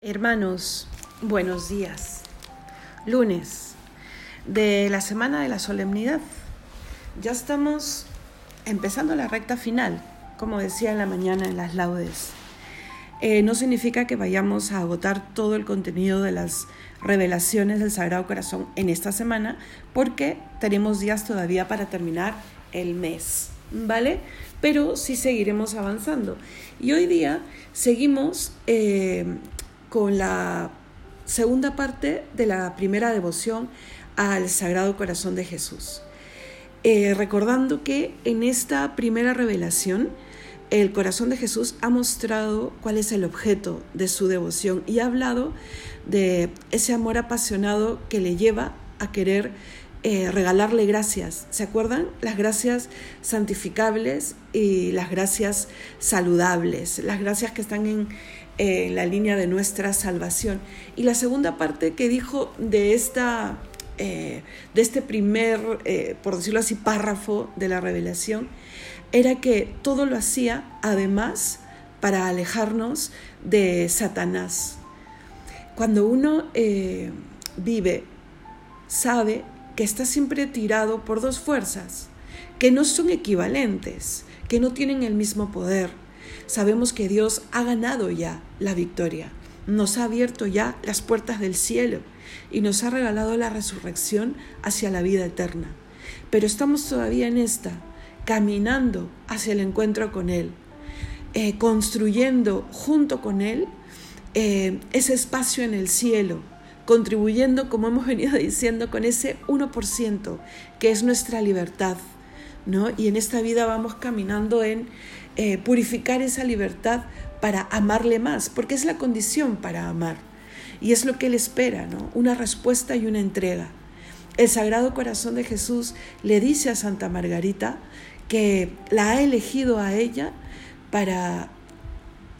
Hermanos, buenos días. Lunes de la semana de la solemnidad. Ya estamos empezando la recta final, como decía en la mañana en las laudes. Eh, no significa que vayamos a agotar todo el contenido de las revelaciones del Sagrado Corazón en esta semana, porque tenemos días todavía para terminar el mes, ¿vale? Pero sí seguiremos avanzando. Y hoy día seguimos eh, con la segunda parte de la primera devoción al Sagrado Corazón de Jesús. Eh, recordando que en esta primera revelación el corazón de Jesús ha mostrado cuál es el objeto de su devoción y ha hablado de ese amor apasionado que le lleva a querer eh, regalarle gracias. ¿Se acuerdan? Las gracias santificables y las gracias saludables, las gracias que están en, en la línea de nuestra salvación. Y la segunda parte que dijo de, esta, eh, de este primer, eh, por decirlo así, párrafo de la revelación, era que todo lo hacía además para alejarnos de Satanás. Cuando uno eh, vive, sabe que está siempre tirado por dos fuerzas, que no son equivalentes, que no tienen el mismo poder sabemos que Dios ha ganado ya la victoria, nos ha abierto ya las puertas del cielo y nos ha regalado la resurrección hacia la vida eterna. Pero estamos todavía en esta, caminando hacia el encuentro con Él, eh, construyendo junto con Él eh, ese espacio en el cielo, contribuyendo, como hemos venido diciendo, con ese 1% que es nuestra libertad. ¿no? Y en esta vida vamos caminando en eh, purificar esa libertad para amarle más, porque es la condición para amar. Y es lo que Él espera, ¿no? Una respuesta y una entrega. El Sagrado Corazón de Jesús le dice a Santa Margarita que la ha elegido a ella para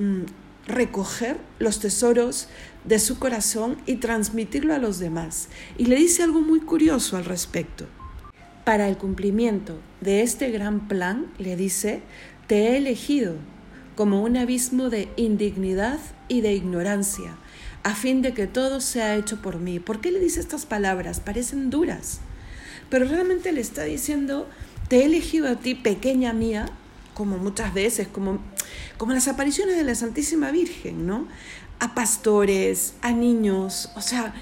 mm, recoger los tesoros de su corazón y transmitirlo a los demás. Y le dice algo muy curioso al respecto. Para el cumplimiento de este gran plan, le dice, te he elegido como un abismo de indignidad y de ignorancia, a fin de que todo sea hecho por mí. ¿Por qué le dice estas palabras? Parecen duras, pero realmente le está diciendo, te he elegido a ti, pequeña mía, como muchas veces, como, como las apariciones de la Santísima Virgen, ¿no? A pastores, a niños, o sea,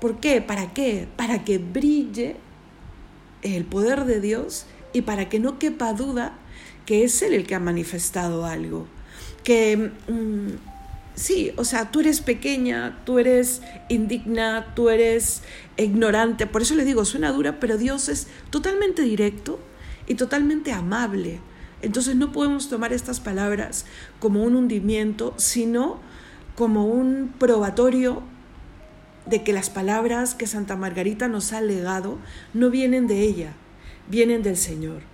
¿por qué? ¿Para qué? Para que brille el poder de Dios y para que no quepa duda que es Él el que ha manifestado algo. Que mm, sí, o sea, tú eres pequeña, tú eres indigna, tú eres ignorante. Por eso le digo, suena dura, pero Dios es totalmente directo y totalmente amable. Entonces no podemos tomar estas palabras como un hundimiento, sino como un probatorio de que las palabras que Santa Margarita nos ha legado no vienen de ella, vienen del Señor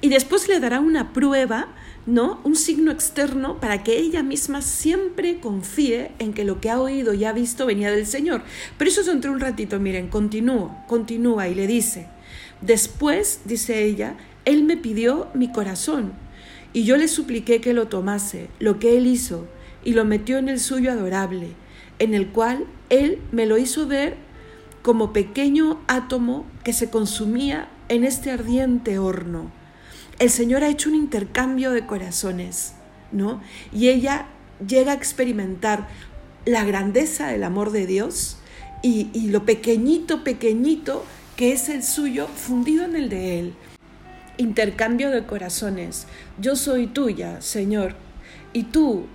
y después le dará una prueba, ¿no? Un signo externo para que ella misma siempre confíe en que lo que ha oído y ha visto venía del Señor. Pero eso es entre un ratito, miren, continúa, continúa y le dice, después, dice ella, Él me pidió mi corazón y yo le supliqué que lo tomase, lo que Él hizo, y lo metió en el suyo adorable, en el cual Él me lo hizo ver como pequeño átomo que se consumía en este ardiente horno el Señor ha hecho un intercambio de corazones, ¿no? Y ella llega a experimentar la grandeza del amor de Dios y, y lo pequeñito, pequeñito que es el suyo fundido en el de Él. Intercambio de corazones. Yo soy tuya, Señor, y tú,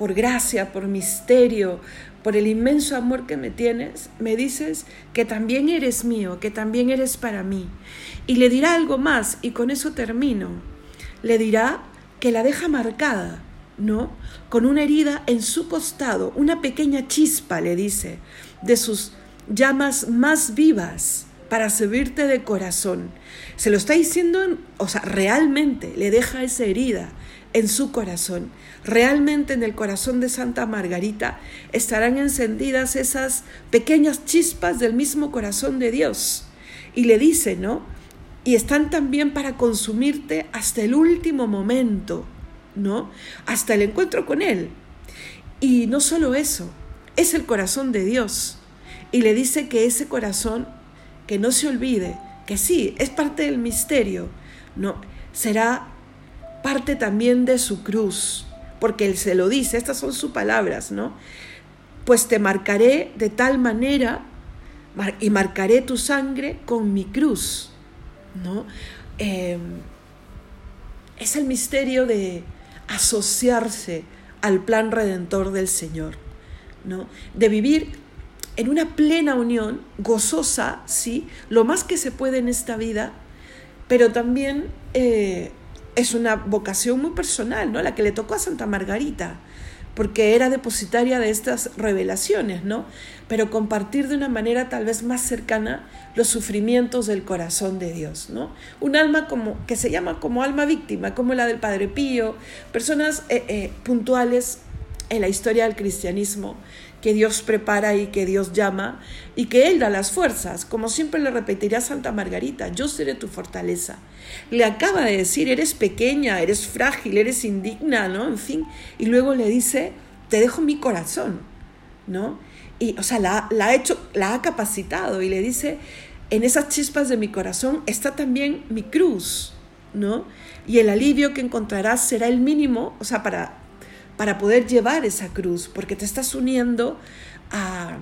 por gracia, por misterio, por el inmenso amor que me tienes, me dices que también eres mío, que también eres para mí. Y le dirá algo más, y con eso termino. Le dirá que la deja marcada, ¿no? Con una herida en su costado, una pequeña chispa, le dice, de sus llamas más vivas para servirte de corazón. Se lo está diciendo, o sea, realmente le deja esa herida en su corazón. Realmente en el corazón de Santa Margarita estarán encendidas esas pequeñas chispas del mismo corazón de Dios. Y le dice, ¿no? Y están también para consumirte hasta el último momento, ¿no? Hasta el encuentro con Él. Y no solo eso, es el corazón de Dios. Y le dice que ese corazón, que no se olvide, que sí, es parte del misterio, no, será parte también de su cruz, porque él se lo dice, estas son sus palabras, ¿no? Pues te marcaré de tal manera y marcaré tu sangre con mi cruz, ¿no? Em, es el misterio de asociarse al plan redentor del Señor, ¿no? De vivir en una plena unión, gozosa, sí, lo más que se puede en esta vida, pero también eh, es una vocación muy personal, ¿no? La que le tocó a Santa Margarita, porque era depositaria de estas revelaciones, ¿no? Pero compartir de una manera tal vez más cercana los sufrimientos del corazón de Dios, ¿no? Un alma como que se llama como alma víctima, como la del Padre Pío, personas eh, eh, puntuales en la historia del cristianismo que Dios prepara y que Dios llama y que Él da las fuerzas. Como siempre le repetiría Santa Margarita, yo seré tu fortaleza. Le acaba de decir, eres pequeña, eres frágil, eres indigna, ¿no? En fin. Y luego le dice, te dejo mi corazón, ¿no? Y, o sea, la ha hecho, la ha capacitado y le dice, en esas chispas de mi corazón está también mi cruz, ¿no? Y el alivio que encontrarás será el mínimo, o sea, para para poder llevar esa cruz, porque te estás uniendo a,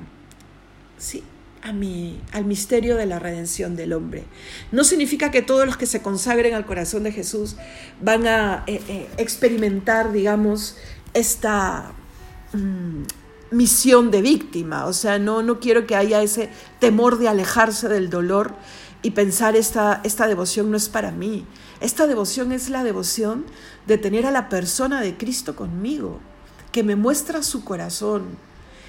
sí, a mi, al misterio de la redención del hombre. No significa que todos los que se consagren al corazón de Jesús van a eh, eh, experimentar, digamos, esta mm, misión de víctima. O sea, no, no quiero que haya ese temor de alejarse del dolor y pensar esta, esta devoción no es para mí. Esta devoción es la devoción de tener a la persona de Cristo conmigo, que me muestra su corazón.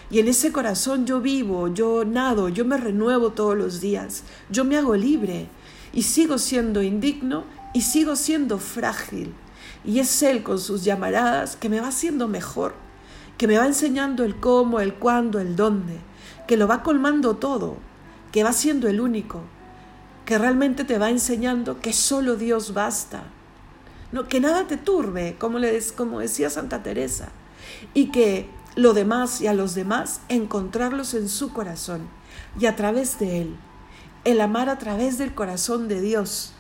Y en ese corazón yo vivo, yo nado, yo me renuevo todos los días, yo me hago libre y sigo siendo indigno y sigo siendo frágil. Y es Él con sus llamaradas que me va haciendo mejor, que me va enseñando el cómo, el cuándo, el dónde, que lo va colmando todo, que va siendo el único, que realmente te va enseñando que solo Dios basta. No, que nada te turbe, como, como decía Santa Teresa, y que lo demás y a los demás encontrarlos en su corazón y a través de Él. El amar a través del corazón de Dios.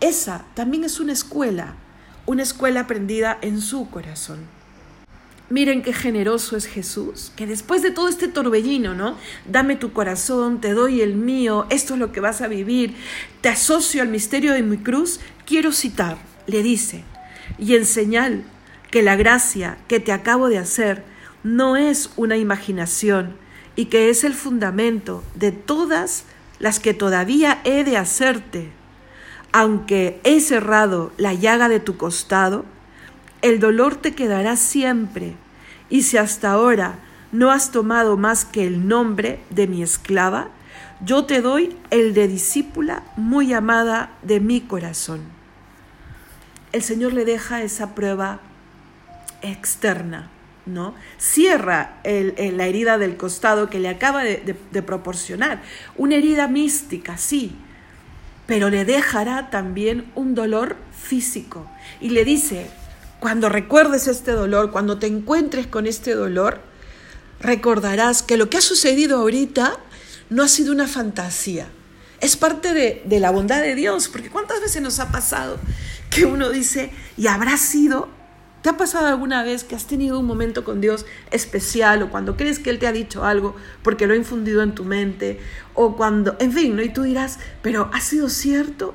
Esa también es una escuela, una escuela aprendida en su corazón. Miren qué generoso es Jesús, que después de todo este torbellino, ¿no? Dame tu corazón, te doy el mío, esto es lo que vas a vivir, te asocio al misterio de mi cruz, quiero citar, le dice, y en señal que la gracia que te acabo de hacer no es una imaginación y que es el fundamento de todas las que todavía he de hacerte, aunque he cerrado la llaga de tu costado, el dolor te quedará siempre, y si hasta ahora no has tomado más que el nombre de mi esclava, yo te doy el de discípula muy amada de mi corazón. El Señor le deja esa prueba externa, ¿no? Cierra la herida del costado que le acaba de, proporcionar, una herida mística, sí, pero le dejará también un dolor físico y le dice, cuando recuerdes este dolor, cuando te encuentres con este dolor, recordarás que lo que ha sucedido ahorita no ha sido una fantasía. Es parte de, la bondad de Dios, porque ¿cuántas veces nos ha pasado que uno dice, y habrá sido, ¿te ha pasado alguna vez que has tenido un momento con Dios especial o cuando crees que Él te ha dicho algo porque lo ha infundido en tu mente o cuando, en fin, ¿no? Y tú dirás, pero ¿ha sido cierto?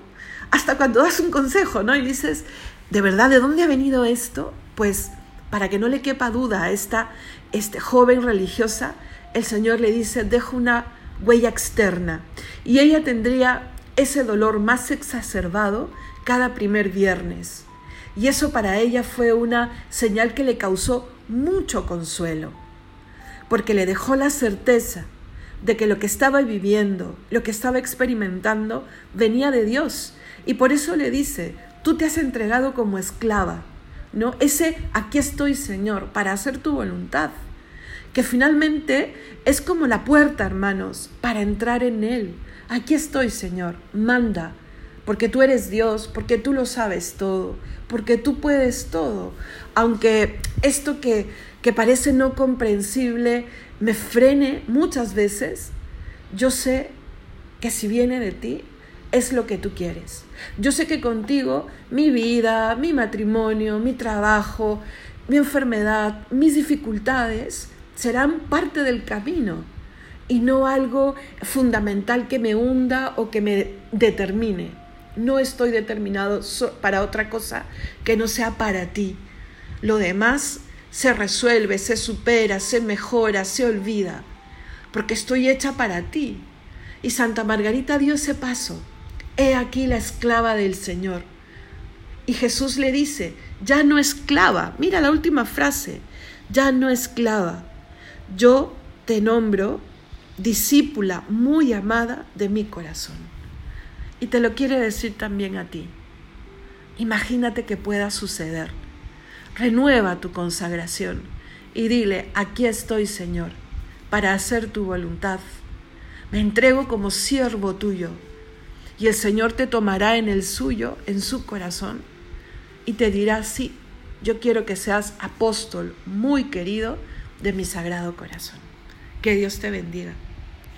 Hasta cuando das un consejo, ¿no? Y dices, ¿De verdad de dónde ha venido esto? Pues para que no le quepa duda a esta este, joven religiosa, el Señor le dice, deja una huella externa y ella tendría ese dolor más exacerbado cada primer viernes. Y eso para ella fue una señal que le causó mucho consuelo, porque le dejó la certeza de que lo que estaba viviendo, lo que estaba experimentando, venía de Dios. Y por eso le dice, Tú te has entregado como esclava, ¿no? Ese aquí estoy, Señor, para hacer tu voluntad, que finalmente es como la puerta, hermanos, para entrar en Él. Aquí estoy, Señor, manda, porque tú eres Dios, porque tú lo sabes todo, porque tú puedes todo. Aunque esto que, que parece no comprensible me frene muchas veces, yo sé que si viene de ti, es lo que tú quieres. Yo sé que contigo mi vida, mi matrimonio, mi trabajo, mi enfermedad, mis dificultades serán parte del camino y no algo fundamental que me hunda o que me determine. No estoy determinado para otra cosa que no sea para ti. Lo demás se resuelve, se supera, se mejora, se olvida, porque estoy hecha para ti. Y Santa Margarita dio ese paso. He aquí la esclava del Señor. Y Jesús le dice, ya no esclava, mira la última frase, ya no esclava, yo te nombro discípula muy amada de mi corazón. Y te lo quiere decir también a ti. Imagínate que pueda suceder. Renueva tu consagración y dile, aquí estoy Señor, para hacer tu voluntad. Me entrego como siervo tuyo y el Señor te tomará en el suyo, en su corazón, y te dirá, sí, yo quiero que seas apóstol muy querido de mi sagrado corazón. Que Dios te bendiga.